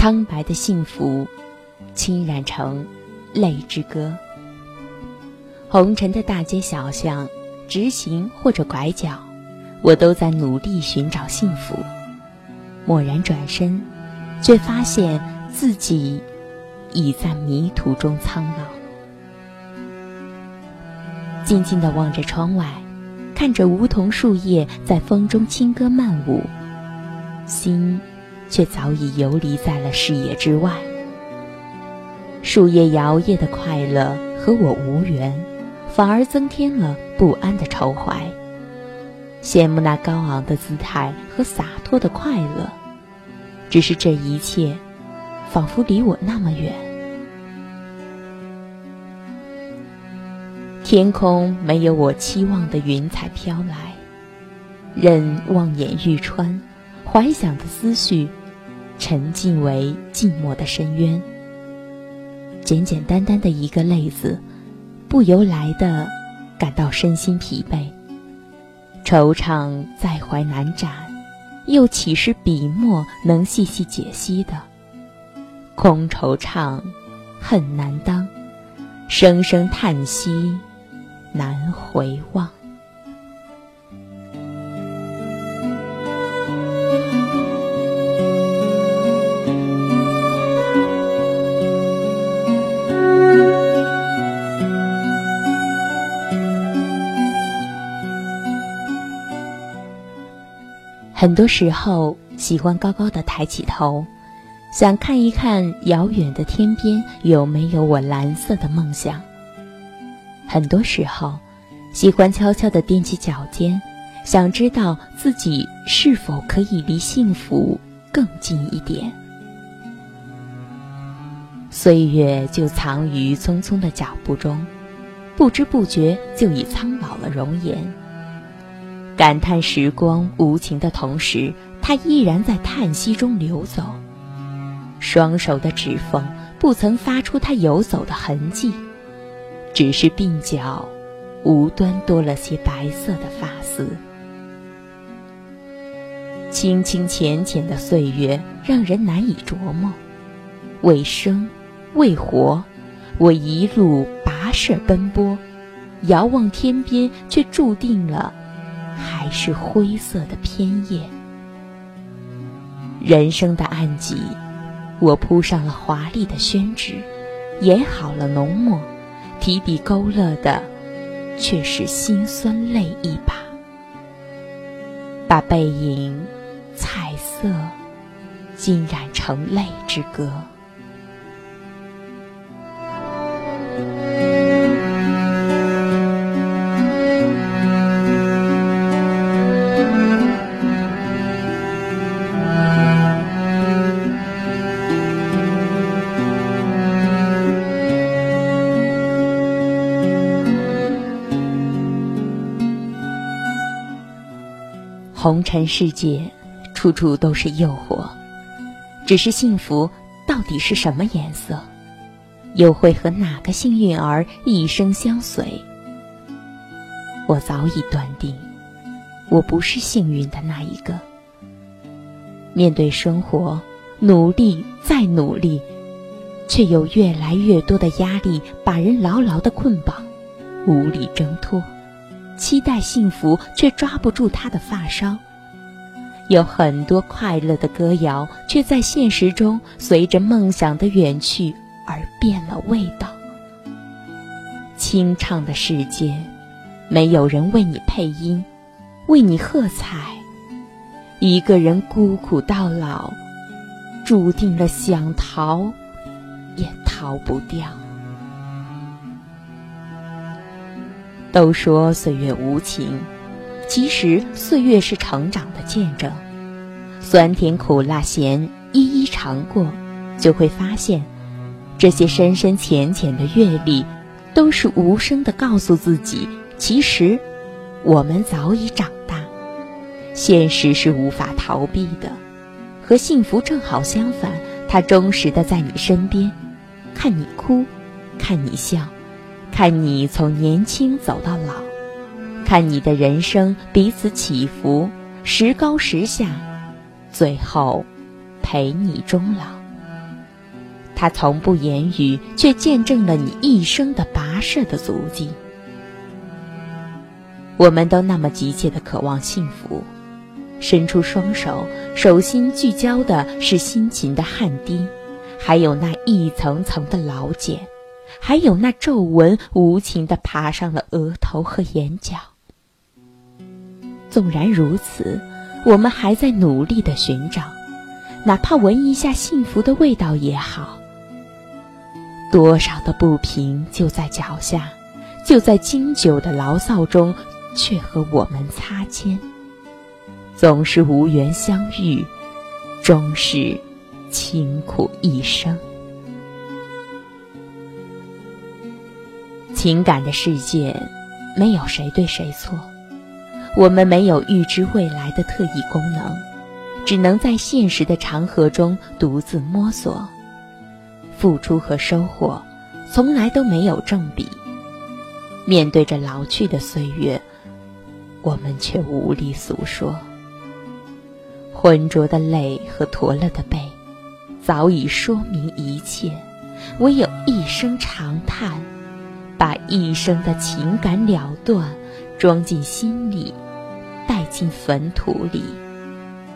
苍白的幸福，侵染成泪之歌。红尘的大街小巷，直行或者拐角，我都在努力寻找幸福。蓦然转身，却发现自己已在迷途中苍老。静静地望着窗外，看着梧桐树叶在风中轻歌曼舞，心却早已游离在了视野之外。树叶摇曳的快乐和我无缘，反而增添了不安的愁怀。羡慕那高昂的姿态和洒脱的快乐，只是这一切，仿佛离我那么远。天空没有我期望的云彩飘来，任望眼欲穿，怀想的思绪沉浸为寂寞的深渊。简简单单的一个泪字，不由来的感到身心疲惫。惆怅在怀难展，又岂是笔墨能细细解析的？空惆怅，恨难当，声声叹息。难回望。很多时候，喜欢高高的抬起头，想看一看遥远的天边有没有我蓝色的梦想。很多时候，喜欢悄悄地踮起脚尖，想知道自己是否可以离幸福更近一点。岁月就藏于匆匆的脚步中，不知不觉就已苍老了容颜。感叹时光无情的同时，它依然在叹息中流走。双手的指缝不曾发出它游走的痕迹。只是鬓角，无端多了些白色的发丝。清清浅浅的岁月，让人难以琢磨。为生，为活，我一路跋涉奔波，遥望天边，却注定了还是灰色的偏叶。人生的暗疾，我铺上了华丽的宣纸，研好了浓墨。提笔勾勒的，却是辛酸泪一把，把背影彩色浸染成泪之歌。红尘世界，处处都是诱惑。只是幸福到底是什么颜色？又会和哪个幸运儿一生相随？我早已断定，我不是幸运的那一个。面对生活，努力再努力，却有越来越多的压力把人牢牢的捆绑，无力挣脱。期待幸福，却抓不住他的发梢。有很多快乐的歌谣，却在现实中随着梦想的远去而变了味道。清唱的世界，没有人为你配音，为你喝彩。一个人孤苦到老，注定了想逃，也逃不掉。都说岁月无情，其实岁月是成长的见证。酸甜苦辣咸一一尝过，就会发现，这些深深浅浅的阅历，都是无声的告诉自己：其实，我们早已长大。现实是无法逃避的，和幸福正好相反，它忠实的在你身边，看你哭，看你笑。看你从年轻走到老，看你的人生彼此起伏，时高时下，最后陪你终老。他从不言语，却见证了你一生的跋涉的足迹。我们都那么急切的渴望幸福，伸出双手，手心聚焦的是辛勤的汗滴，还有那一层层的老茧，还有那皱纹无情的爬上了额头和眼角。纵然如此，我们还在努力的寻找，哪怕闻一下幸福的味道也好。多少的不平就在脚下，就在经久的牢骚中，却和我们擦肩。总是无缘相遇，终是清苦一生。情感的世界，没有谁对谁错，我们没有预知未来的特异功能，只能在现实的长河中独自摸索。付出和收获，从来都没有正比。面对着老去的岁月，我们却无力诉说。浑浊的泪和驼了的背，早已说明一切。唯有一声长叹，把一生的情感了断，装进心里，带进坟土里，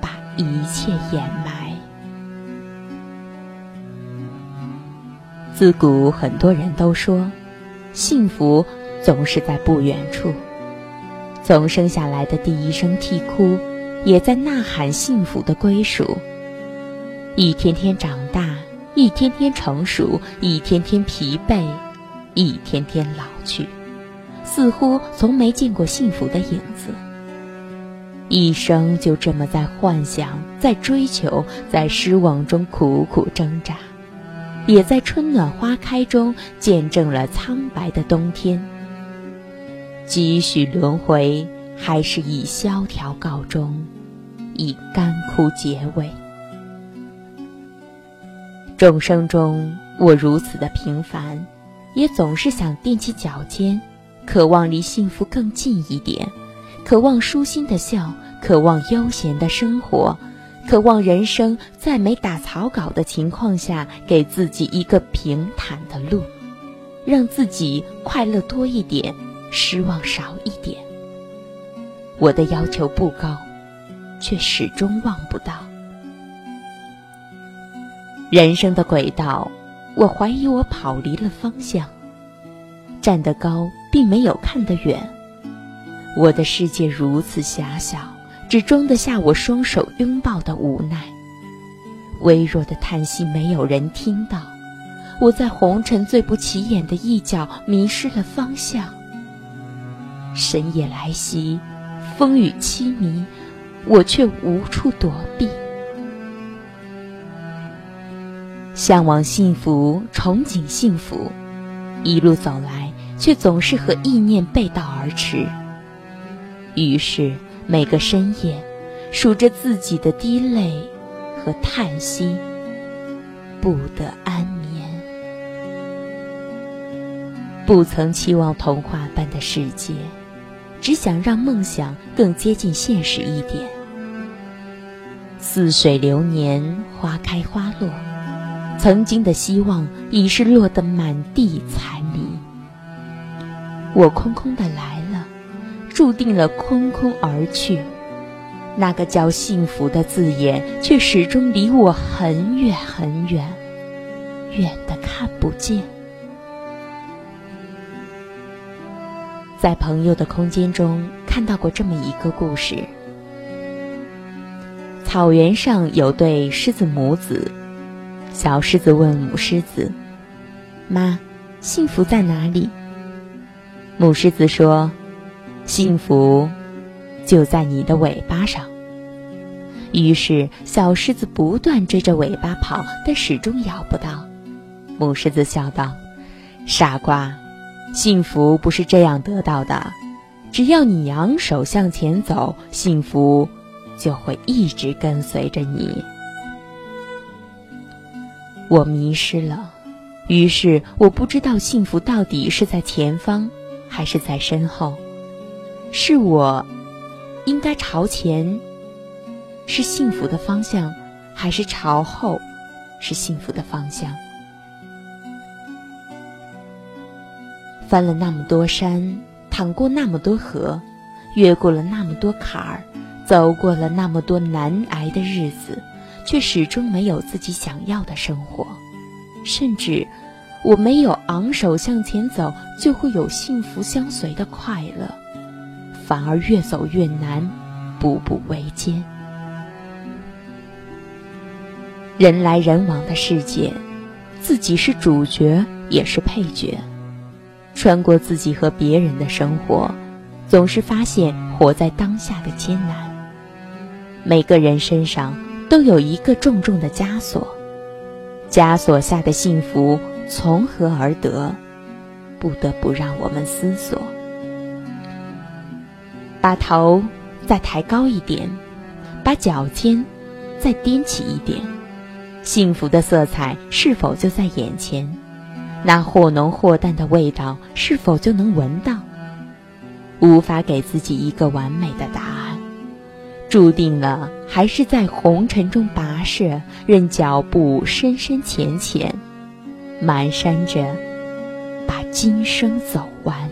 把一切掩埋。自古很多人都说，幸福总是在不远处。从生下来的第一声啼哭，也在呐喊幸福的归属。一天天长大，一天天成熟，一天天疲惫，一天天老去，似乎从没见过幸福的影子。一生就这么在幻想，在追求，在失望中苦苦挣扎。也在春暖花开中见证了苍白的冬天。几许轮回，还是以萧条告终，以干枯结尾。众生中，我如此的平凡，也总是想踮起脚尖，渴望离幸福更近一点，渴望舒心的笑，渴望悠闲的生活。渴望人生在没打草稿的情况下，给自己一个平坦的路，让自己快乐多一点，失望少一点。我的要求不高，却始终望不到人生的轨道。我怀疑我跑离了方向，站得高并没有看得远。我的世界如此狭小。只装得下我双手拥抱的无奈，微弱的叹息没有人听到。我在红尘最不起眼的一角迷失了方向。深夜来袭，风雨凄迷，我却无处躲避。向往幸福，憧憬幸福，一路走来，却总是和意念背道而驰。于是。每个深夜，数着自己的滴泪和叹息，不得安眠。不曾期望童话般的世界，只想让梦想更接近现实一点。似水流年，花开花落，曾经的希望已是落得满地残泥。我空空的来了。注定了空空而去，那个叫幸福的字眼，却始终离我很远很远，远的看不见。在朋友的空间中看到过这么一个故事：草原上有对狮子母子，小狮子问母狮子：“妈，幸福在哪里？”母狮子说。幸福就在你的尾巴上。于是，小狮子不断追着尾巴跑，但始终咬不到。母狮子笑道：“傻瓜，幸福不是这样得到的。只要你扬手向前走，幸福就会一直跟随着你。”我迷失了。于是我不知道幸福到底是在前方，还是在身后。是我应该朝前，是幸福的方向，还是朝后，是幸福的方向？翻了那么多山，淌过那么多河，越过了那么多坎儿，走过了那么多难挨的日子。却始终没有自己想要的生活。甚至，我没有昂首向前走就会有幸福相随的快乐，反而越走越难，步步维艰。人来人往的世界，自己是主角也是配角。穿过自己和别人的生活，总是发现活在当下的艰难。每个人身上都有一个重重的枷锁，枷锁下的幸福从何而得，不得不让我们思索。把头再抬高一点，把脚尖再踮起一点。幸福的色彩是否就在眼前？那或浓或淡的味道是否就能闻到？无法给自己一个完美的答案，注定了还是在红尘中跋涉，任脚步深深浅浅，蹒跚着把今生走完。